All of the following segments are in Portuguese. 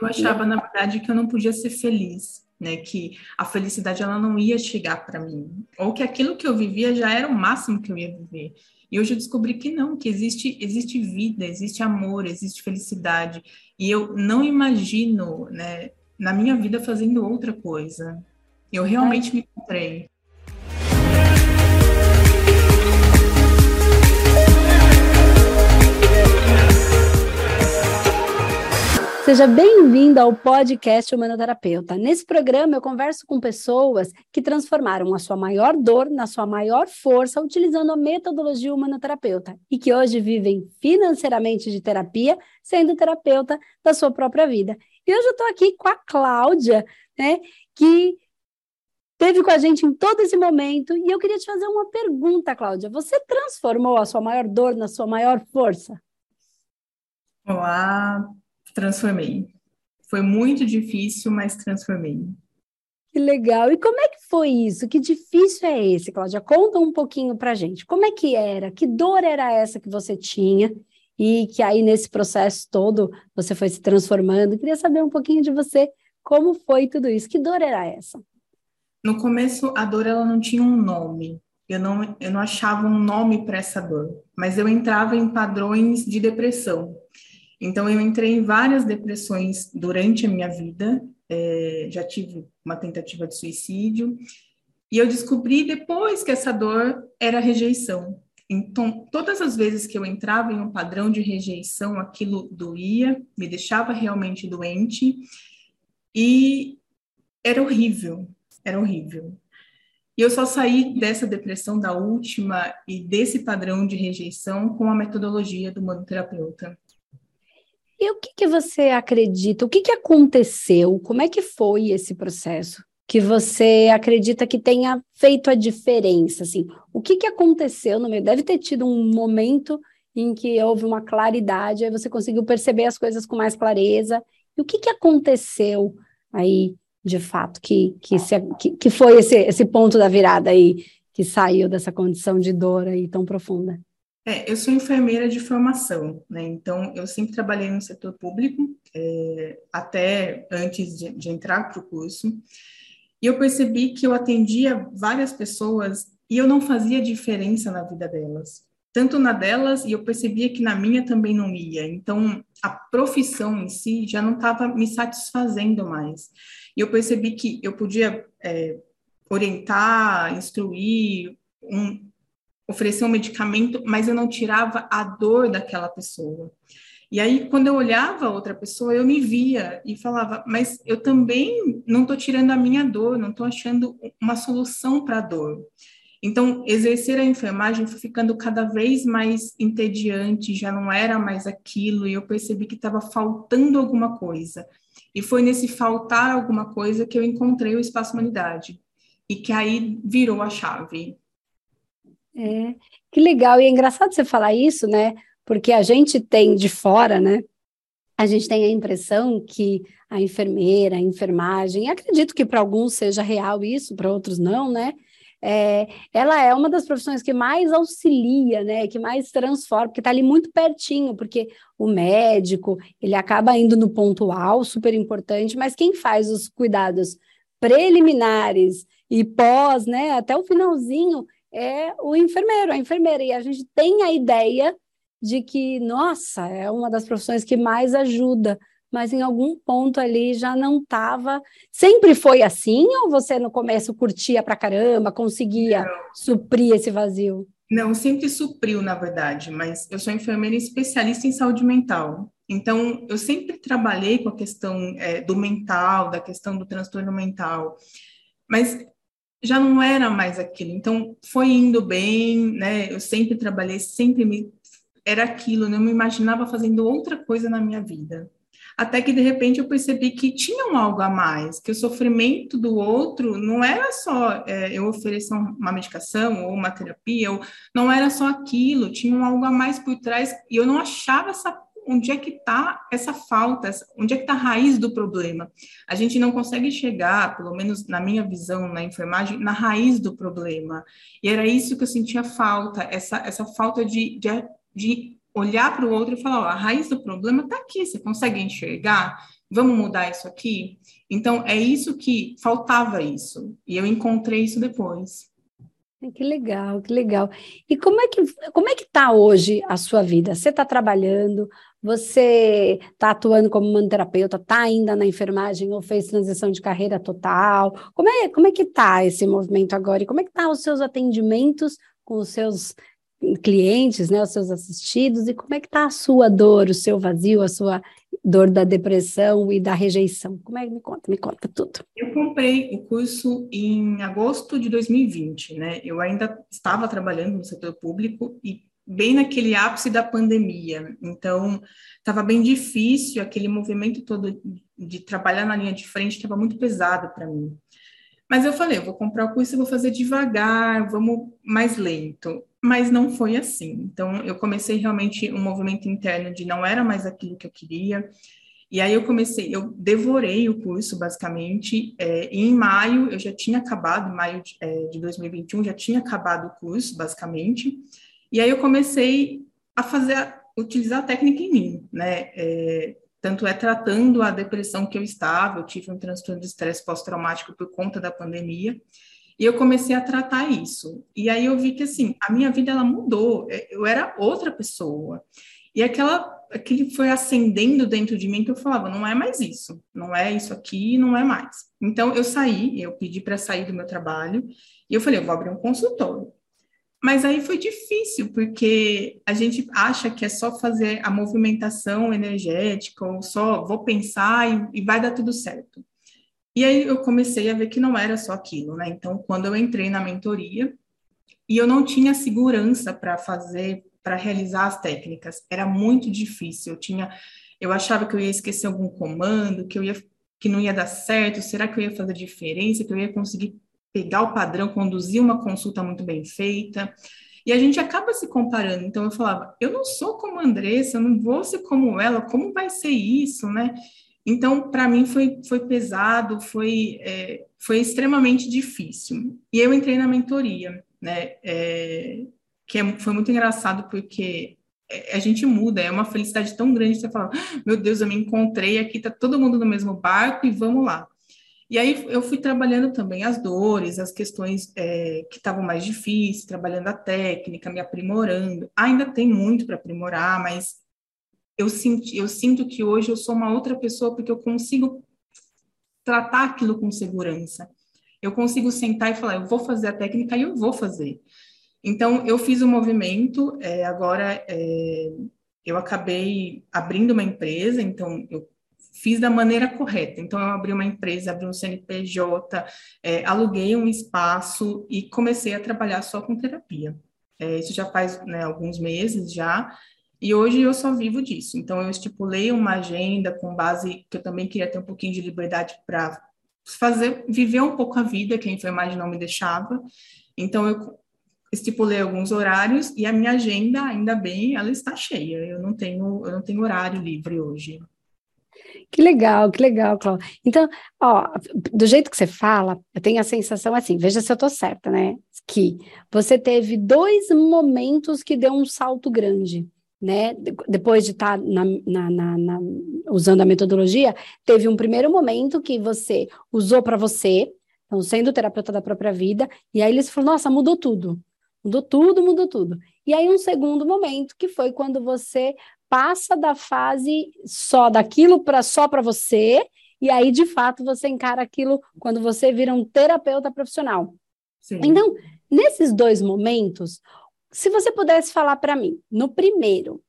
Eu achava, na verdade, que eu não podia ser feliz, né? Que a felicidade ela não ia chegar para mim, ou que aquilo que eu vivia já era o máximo que eu ia viver. E hoje eu descobri que não, que existe existe vida, existe amor, existe felicidade. E eu não imagino, né, na minha vida fazendo outra coisa. Eu realmente me encontrei. Seja bem-vindo ao podcast Humanoterapeuta. Nesse programa eu converso com pessoas que transformaram a sua maior dor na sua maior força utilizando a metodologia humanoterapeuta e que hoje vivem financeiramente de terapia, sendo terapeuta da sua própria vida. E hoje eu estou aqui com a Cláudia, né, que esteve com a gente em todo esse momento e eu queria te fazer uma pergunta, Cláudia. Você transformou a sua maior dor na sua maior força? Olá, transformei. Foi muito difícil, mas transformei. Que legal. E como é que foi isso? Que difícil é esse, Cláudia? Conta um pouquinho pra gente. Como é que era? Que dor era essa que você tinha? E que aí, nesse processo todo, você foi se transformando. Queria saber um pouquinho de você. Como foi tudo isso? Que dor era essa? No começo, a dor ela não tinha um nome. Eu não, eu não achava um nome para essa dor. Mas eu entrava em padrões de depressão. Então, eu entrei em várias depressões durante a minha vida, é, já tive uma tentativa de suicídio, e eu descobri depois que essa dor era rejeição. Então, todas as vezes que eu entrava em um padrão de rejeição, aquilo doía, me deixava realmente doente, e era horrível, era horrível. E eu só saí dessa depressão da última e desse padrão de rejeição com a metodologia do manoterapeuta. E o que, que você acredita? O que, que aconteceu? Como é que foi esse processo? Que você acredita que tenha feito a diferença? Assim, o que, que aconteceu no meio? Deve ter tido um momento em que houve uma claridade, aí você conseguiu perceber as coisas com mais clareza. E o que, que aconteceu aí, de fato, que, que, se, que, que foi esse, esse ponto da virada aí, que saiu dessa condição de dor aí tão profunda? É, eu sou enfermeira de formação, né? Então, eu sempre trabalhei no setor público, é, até antes de, de entrar para o curso. E eu percebi que eu atendia várias pessoas e eu não fazia diferença na vida delas. Tanto na delas, e eu percebia que na minha também não ia. Então, a profissão em si já não estava me satisfazendo mais. E eu percebi que eu podia é, orientar, instruir um, oferecer um medicamento, mas eu não tirava a dor daquela pessoa. E aí, quando eu olhava outra pessoa, eu me via e falava, mas eu também não estou tirando a minha dor, não estou achando uma solução para a dor. Então, exercer a enfermagem foi ficando cada vez mais entediante, já não era mais aquilo, e eu percebi que estava faltando alguma coisa. E foi nesse faltar alguma coisa que eu encontrei o Espaço Humanidade, e que aí virou a chave. É, que legal. E é engraçado você falar isso, né? Porque a gente tem de fora, né? A gente tem a impressão que a enfermeira, a enfermagem, acredito que para alguns seja real isso, para outros não, né? É, ela é uma das profissões que mais auxilia, né, que mais transforma, porque está ali muito pertinho, porque o médico, ele acaba indo no pontual, super importante, mas quem faz os cuidados preliminares e pós, né, até o finalzinho, é o enfermeiro, a enfermeira. E a gente tem a ideia de que, nossa, é uma das profissões que mais ajuda, mas em algum ponto ali já não estava. Sempre foi assim, ou você no começo curtia pra caramba, conseguia não. suprir esse vazio? Não, sempre supriu, na verdade, mas eu sou enfermeira especialista em saúde mental. Então, eu sempre trabalhei com a questão é, do mental, da questão do transtorno mental. Mas já não era mais aquilo. Então, foi indo bem, né? Eu sempre trabalhei, sempre me era aquilo, não né? me imaginava fazendo outra coisa na minha vida. Até que de repente eu percebi que tinha algo a mais, que o sofrimento do outro não era só é, eu oferecer uma medicação ou uma terapia, ou não era só aquilo, tinha algo a mais por trás e eu não achava essa onde é que está essa falta, onde é que está a raiz do problema. A gente não consegue chegar, pelo menos na minha visão na enfermagem, na raiz do problema. E era isso que eu sentia falta, essa, essa falta de, de, de olhar para o outro e falar, ó, a raiz do problema está aqui, você consegue enxergar? Vamos mudar isso aqui? Então, é isso que faltava isso. E eu encontrei isso depois. Que legal, que legal. E como é que como é que está hoje a sua vida? Você está trabalhando? Você está atuando como manoterapeuta? Está ainda na enfermagem ou fez transição de carreira total? Como é como é que está esse movimento agora? E como é que tá os seus atendimentos com os seus clientes, né, os seus assistidos? E como é que está a sua dor, o seu vazio, a sua dor da depressão e da rejeição? Como é que me conta? Me conta tudo. Eu comprei o curso em agosto de 2020, né? Eu ainda estava trabalhando no setor público e bem naquele ápice da pandemia. Então, estava bem difícil, aquele movimento todo de trabalhar na linha de frente estava muito pesado para mim. Mas eu falei, eu vou comprar o curso e vou fazer devagar, vamos mais lento mas não foi assim. Então, eu comecei realmente um movimento interno de não era mais aquilo que eu queria. E aí eu comecei, eu devorei o curso, basicamente, é, e em maio, eu já tinha acabado, maio de, é, de 2021, já tinha acabado o curso, basicamente, e aí eu comecei a fazer, utilizar a técnica em mim, né, é, tanto é tratando a depressão que eu estava, eu tive um transtorno de estresse pós-traumático por conta da pandemia, e eu comecei a tratar isso. E aí eu vi que assim, a minha vida ela mudou, é, eu era outra pessoa. E aquela aquele foi acendendo dentro de mim que eu falava, não é mais isso, não é isso aqui, não é mais. Então eu saí, eu pedi para sair do meu trabalho e eu falei, eu vou abrir um consultório. Mas aí foi difícil, porque a gente acha que é só fazer a movimentação energética, ou só vou pensar e, e vai dar tudo certo. E aí eu comecei a ver que não era só aquilo, né? Então, quando eu entrei na mentoria, e eu não tinha segurança para fazer, para realizar as técnicas, era muito difícil. Eu tinha, eu achava que eu ia esquecer algum comando, que eu ia que não ia dar certo, será que eu ia fazer diferença, que eu ia conseguir pegar o padrão, conduzir uma consulta muito bem feita. E a gente acaba se comparando. Então eu falava, eu não sou como a Andressa, eu não vou ser como ela, como vai ser isso, né? Então, para mim foi, foi pesado, foi, é, foi extremamente difícil. E eu entrei na mentoria, né? É, que é, foi muito engraçado porque é, a gente muda, é uma felicidade tão grande você falar, ah, meu Deus, eu me encontrei aqui, tá todo mundo no mesmo barco e vamos lá. E aí eu fui trabalhando também as dores, as questões é, que estavam mais difíceis, trabalhando a técnica, me aprimorando. Ainda tem muito para aprimorar, mas eu, senti, eu sinto que hoje eu sou uma outra pessoa porque eu consigo tratar aquilo com segurança. Eu consigo sentar e falar, eu vou fazer a técnica e eu vou fazer. Então, eu fiz o um movimento, é, agora é, eu acabei abrindo uma empresa, então eu fiz da maneira correta. Então, eu abri uma empresa, abri um CNPJ, é, aluguei um espaço e comecei a trabalhar só com terapia. É, isso já faz né, alguns meses já, e hoje eu só vivo disso. Então, eu estipulei uma agenda com base que eu também queria ter um pouquinho de liberdade para fazer, viver um pouco a vida que a enfermagem não me deixava. Então, eu estipulei alguns horários e a minha agenda, ainda bem, ela está cheia. Eu não tenho, eu não tenho horário livre hoje. Que legal, que legal, Cláudia. Então, ó, do jeito que você fala, eu tenho a sensação assim, veja se eu estou certa, né? Que você teve dois momentos que deu um salto grande né, depois de estar tá na, na, na, na, usando a metodologia, teve um primeiro momento que você usou para você, então sendo terapeuta da própria vida, e aí eles falou, nossa, mudou tudo, mudou tudo, mudou tudo. E aí um segundo momento que foi quando você passa da fase só daquilo para só para você, e aí de fato você encara aquilo quando você vira um terapeuta profissional. Sim. Então, nesses dois momentos, se você pudesse falar para mim, no primeiro,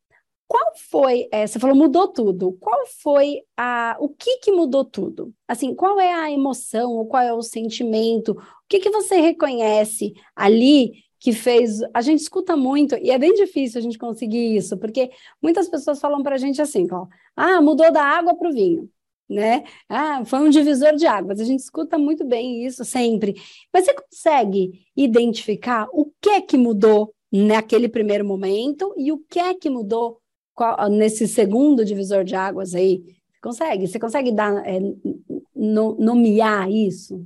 qual foi, é, você falou mudou tudo, qual foi a, o que que mudou tudo? Assim, qual é a emoção, ou qual é o sentimento, o que que você reconhece ali que fez, a gente escuta muito, e é bem difícil a gente conseguir isso, porque muitas pessoas falam para a gente assim, ó, ah, mudou da água para o vinho, né? Ah, foi um divisor de águas. A gente escuta muito bem isso sempre. Mas você consegue identificar o que é que mudou naquele primeiro momento e o que é que mudou nesse segundo divisor de águas aí? Consegue? Você consegue dar, é, no, nomear isso?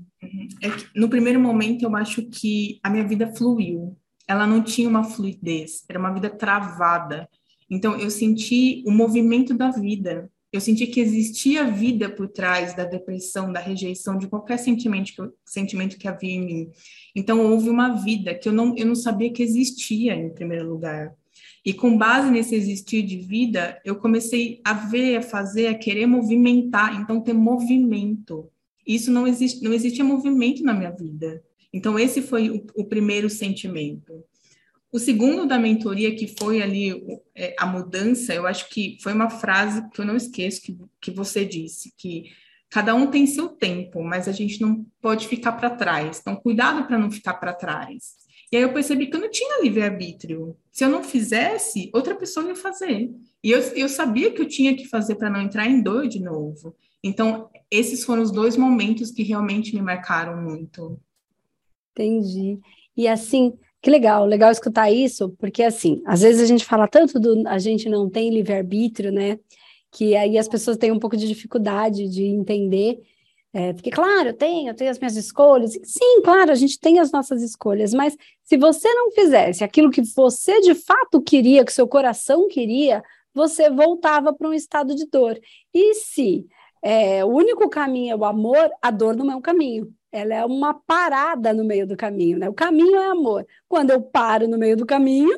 É que, no primeiro momento, eu acho que a minha vida fluiu. Ela não tinha uma fluidez, era uma vida travada. Então, eu senti o movimento da vida. Eu senti que existia vida por trás da depressão, da rejeição, de qualquer sentimento que, eu, sentimento que havia em mim. Então, houve uma vida que eu não, eu não sabia que existia, em primeiro lugar. E com base nesse existir de vida, eu comecei a ver, a fazer, a querer movimentar, então ter movimento. Isso não existe, não existia movimento na minha vida. Então esse foi o, o primeiro sentimento. O segundo da mentoria, que foi ali é, a mudança, eu acho que foi uma frase que eu não esqueço que, que você disse, que cada um tem seu tempo, mas a gente não pode ficar para trás. Então, cuidado para não ficar para trás. E aí eu percebi que eu não tinha livre-arbítrio. Se eu não fizesse, outra pessoa ia fazer. E eu, eu sabia que eu tinha que fazer para não entrar em dor de novo. Então, esses foram os dois momentos que realmente me marcaram muito. Entendi. E assim, que legal, legal escutar isso, porque assim, às vezes a gente fala tanto do a gente não tem livre-arbítrio, né? Que aí as pessoas têm um pouco de dificuldade de entender. É, porque, claro, eu tenho, eu tenho as minhas escolhas. Sim, claro, a gente tem as nossas escolhas, mas se você não fizesse aquilo que você de fato queria, que seu coração queria, você voltava para um estado de dor. E se é, o único caminho é o amor, a dor não é um caminho ela é uma parada no meio do caminho, né? O caminho é amor. Quando eu paro no meio do caminho,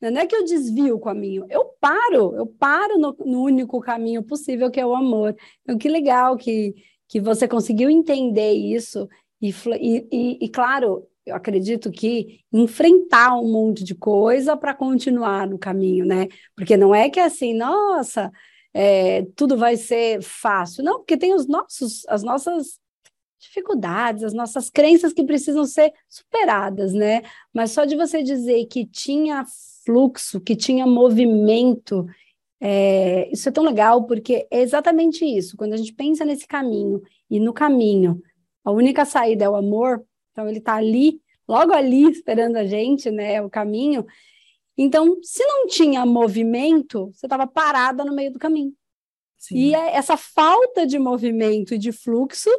né? não é que eu desvio o caminho, eu paro, eu paro no, no único caminho possível, que é o amor. Então, que legal que, que você conseguiu entender isso, e, e, e claro, eu acredito que enfrentar um monte de coisa para continuar no caminho, né? Porque não é que é assim, nossa, é, tudo vai ser fácil. Não, porque tem os nossos, as nossas dificuldades, as nossas crenças que precisam ser superadas, né? Mas só de você dizer que tinha fluxo, que tinha movimento, é, isso é tão legal, porque é exatamente isso. Quando a gente pensa nesse caminho, e no caminho, a única saída é o amor, então ele está ali, logo ali, esperando a gente, né? O caminho. Então, se não tinha movimento, você estava parada no meio do caminho. Sim. E é essa falta de movimento e de fluxo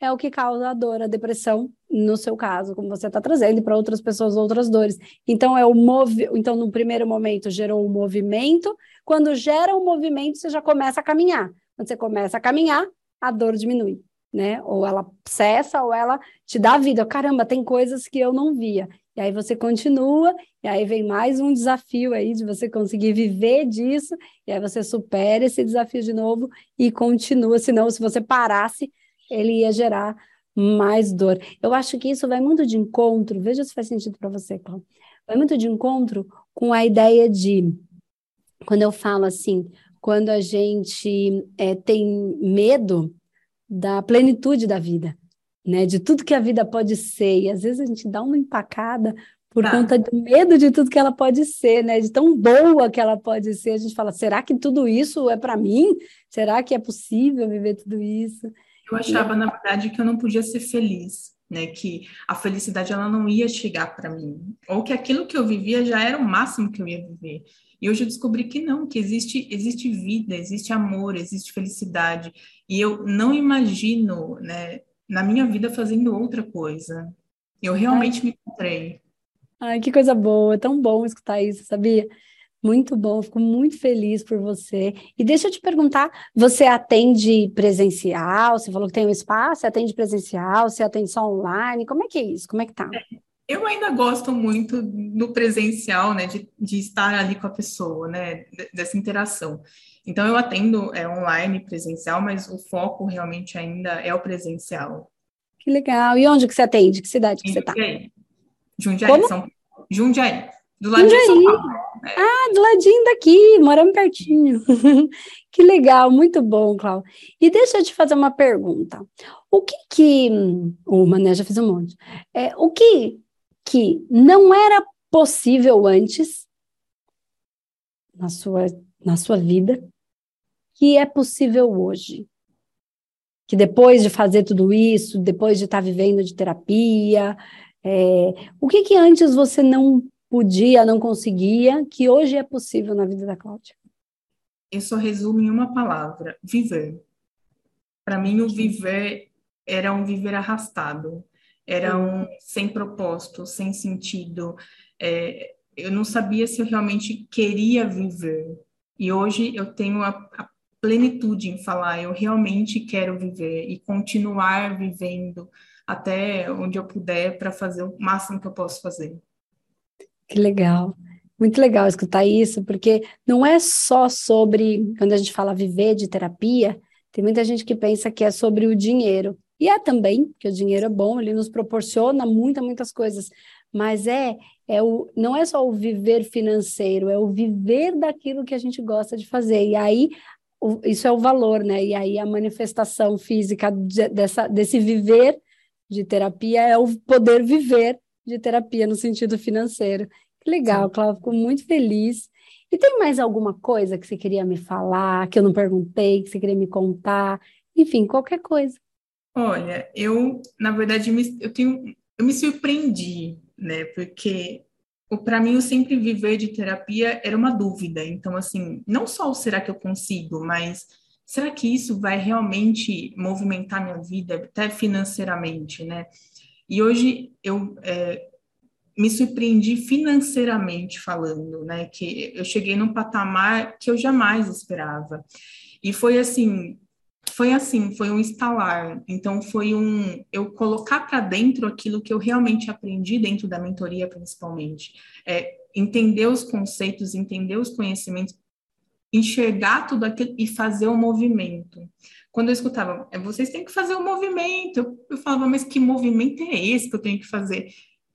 é o que causa a dor, a depressão, no seu caso, como você está trazendo, e para outras pessoas outras dores. Então, é o movi então, no primeiro momento, gerou um movimento. Quando gera um movimento, você já começa a caminhar. Quando você começa a caminhar, a dor diminui, né? Ou ela cessa, ou ela te dá vida. Caramba, tem coisas que eu não via. E aí você continua, e aí vem mais um desafio aí de você conseguir viver disso, e aí você supera esse desafio de novo e continua. Senão, se você parasse, ele ia gerar mais dor. Eu acho que isso vai muito de encontro, veja se faz sentido para você, Cláudio. Vai muito de encontro com a ideia de, quando eu falo assim, quando a gente é, tem medo da plenitude da vida, né? De tudo que a vida pode ser. E às vezes a gente dá uma empacada por tá. conta do medo de tudo que ela pode ser, né? De tão boa que ela pode ser. A gente fala, será que tudo isso é para mim? Será que é possível viver tudo isso? Eu achava, na verdade, que eu não podia ser feliz, né? Que a felicidade ela não ia chegar para mim, ou que aquilo que eu vivia já era o máximo que eu ia viver. E hoje eu descobri que não, que existe existe vida, existe amor, existe felicidade. E eu não imagino, né, na minha vida fazendo outra coisa. Eu realmente Ai. me encontrei. Ai, que coisa boa, é tão bom escutar isso, sabia? Muito bom, fico muito feliz por você. E deixa eu te perguntar, você atende presencial? Você falou que tem um espaço, você atende presencial, você atende só online? Como é que é isso? Como é que tá? Eu ainda gosto muito do presencial, né, de, de estar ali com a pessoa, né, dessa interação. Então eu atendo é, online, presencial, mas o foco realmente ainda é o presencial. Que legal. E onde que você atende? Que cidade que Jundiaí. você está? Jundiaí, Como? São Jundiaí. Do ladinho de São Paulo. É. Ah, do ladinho daqui, moramos pertinho. que legal, muito bom, Cláudio. E deixa eu te fazer uma pergunta. O que que... O Mané já fez um monte. É, o que que não era possível antes na sua, na sua vida que é possível hoje? Que depois de fazer tudo isso, depois de estar vivendo de terapia, é, o que que antes você não podia, não conseguia, que hoje é possível na vida da Cláudia? Isso resume em uma palavra: viver. Para mim, o viver era um viver arrastado, era um sem propósito, sem sentido. É, eu não sabia se eu realmente queria viver. E hoje eu tenho a, a plenitude em falar, eu realmente quero viver e continuar vivendo até onde eu puder para fazer o máximo que eu posso fazer. Que legal. Muito legal escutar isso, porque não é só sobre, quando a gente fala viver de terapia, tem muita gente que pensa que é sobre o dinheiro. E é também, que o dinheiro é bom, ele nos proporciona muitas, muitas coisas. Mas é, é o, não é só o viver financeiro, é o viver daquilo que a gente gosta de fazer. E aí, o, isso é o valor, né? E aí a manifestação física de, dessa, desse viver de terapia é o poder viver de terapia no sentido financeiro. Que legal, Cláudia, fico muito feliz. E tem mais alguma coisa que você queria me falar, que eu não perguntei, que você queria me contar? Enfim, qualquer coisa. Olha, eu, na verdade, eu tenho, eu me surpreendi, né? Porque para mim o sempre viver de terapia era uma dúvida. Então, assim, não só o será que eu consigo, mas será que isso vai realmente movimentar minha vida, até financeiramente, né? E hoje eu é, me surpreendi financeiramente falando, né? Que eu cheguei num patamar que eu jamais esperava. E foi assim, foi assim, foi um instalar. Então foi um eu colocar para dentro aquilo que eu realmente aprendi dentro da mentoria, principalmente. É, entender os conceitos, entender os conhecimentos, enxergar tudo aquilo e fazer o movimento. Quando eu escutava, é, vocês têm que fazer o movimento, eu, eu falava, mas que movimento é esse que eu tenho que fazer?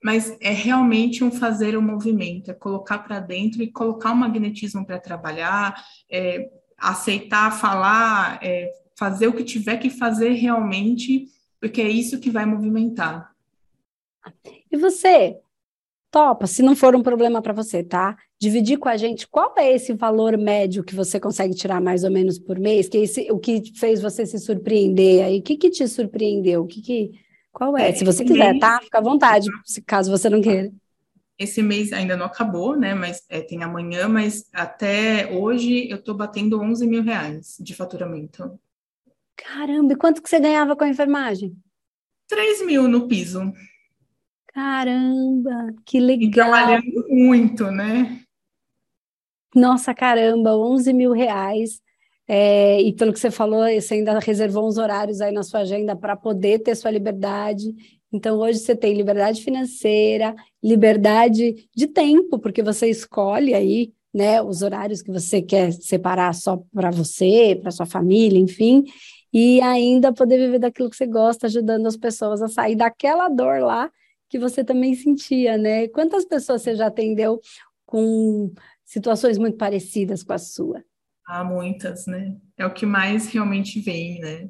mas é realmente um fazer o movimento, é colocar para dentro e colocar o magnetismo para trabalhar, é, aceitar, falar, é, fazer o que tiver que fazer realmente, porque é isso que vai movimentar. E você, topa, se não for um problema para você, tá? Dividir com a gente qual é esse valor médio que você consegue tirar mais ou menos por mês, que é esse, o que fez você se surpreender aí, o que, que te surpreendeu, o que, que qual é? é Se você quiser, mês... tá? Fica à vontade, caso você não queira. Esse mês ainda não acabou, né? Mas é, tem amanhã, mas até hoje eu tô batendo 11 mil reais de faturamento. Caramba, e quanto que você ganhava com a enfermagem? 3 mil no piso. Caramba, que legal. E trabalhando muito, né? Nossa, caramba, 11 mil reais. É, e pelo que você falou, você ainda reservou uns horários aí na sua agenda para poder ter sua liberdade. Então, hoje você tem liberdade financeira, liberdade de tempo, porque você escolhe aí né, os horários que você quer separar só para você, para sua família, enfim, e ainda poder viver daquilo que você gosta, ajudando as pessoas a sair daquela dor lá que você também sentia, né? Quantas pessoas você já atendeu com situações muito parecidas com a sua? Há muitas, né? É o que mais realmente vem, né?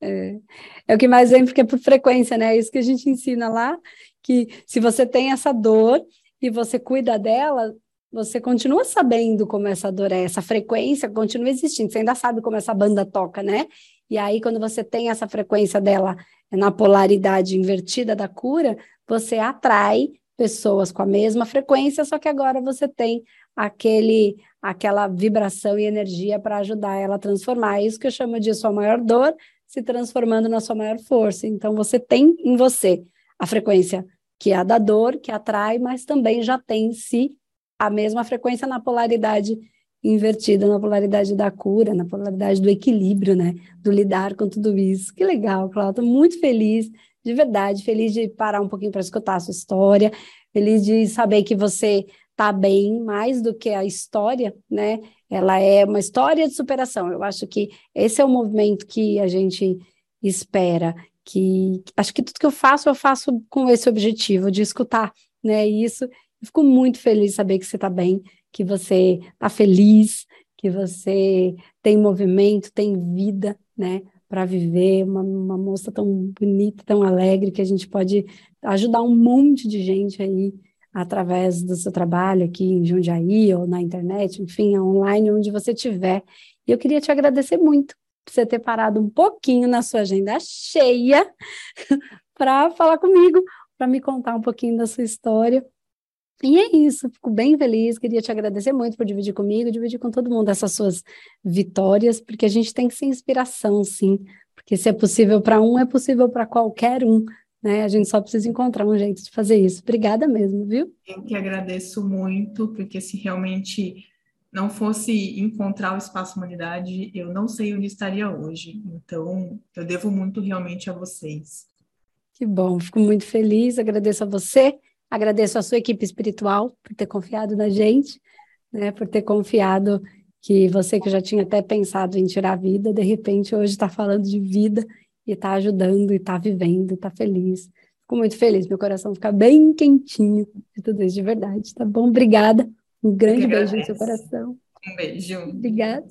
É, é o que mais vem porque é por frequência, né? É isso que a gente ensina lá, que se você tem essa dor e você cuida dela, você continua sabendo como essa dor é, essa frequência continua existindo, você ainda sabe como essa banda toca, né? E aí, quando você tem essa frequência dela na polaridade invertida da cura, você atrai pessoas com a mesma frequência, só que agora você tem aquele aquela vibração e energia para ajudar ela a transformar. É isso que eu chamo de sua maior dor se transformando na sua maior força. Então você tem em você a frequência que é a da dor, que atrai, mas também já tem em si a mesma frequência na polaridade invertida, na polaridade da cura, na polaridade do equilíbrio, né? Do lidar com tudo isso. Que legal, Cláudia. Muito feliz, de verdade, feliz de parar um pouquinho para escutar a sua história, feliz de saber que você tá bem mais do que a história, né? Ela é uma história de superação. Eu acho que esse é o movimento que a gente espera. Que acho que tudo que eu faço eu faço com esse objetivo de escutar, né? Isso, eu fico muito feliz de saber que você está bem, que você está feliz, que você tem movimento, tem vida, né? Para viver, uma, uma moça tão bonita, tão alegre, que a gente pode ajudar um monte de gente aí através do seu trabalho aqui em Jundiaí ou na internet, enfim, online, onde você estiver. E eu queria te agradecer muito por você ter parado um pouquinho na sua agenda cheia para falar comigo, para me contar um pouquinho da sua história. E é isso, fico bem feliz, queria te agradecer muito por dividir comigo, dividir com todo mundo essas suas vitórias, porque a gente tem que ser inspiração, sim, porque se é possível para um, é possível para qualquer um, né? A gente só precisa encontrar um jeito de fazer isso. Obrigada mesmo, viu? Eu que agradeço muito, porque se realmente não fosse encontrar o Espaço Humanidade, eu não sei onde estaria hoje. Então, eu devo muito realmente a vocês. Que bom, fico muito feliz, agradeço a você, agradeço a sua equipe espiritual por ter confiado na gente, né, por ter confiado que você que já tinha até pensado em tirar a vida, de repente hoje está falando de vida e está ajudando, e está vivendo, e está feliz. Fico muito feliz, meu coração fica bem quentinho de tudo isso, de verdade, tá bom? Obrigada. Um grande beijo no seu coração. Um beijo. Obrigada.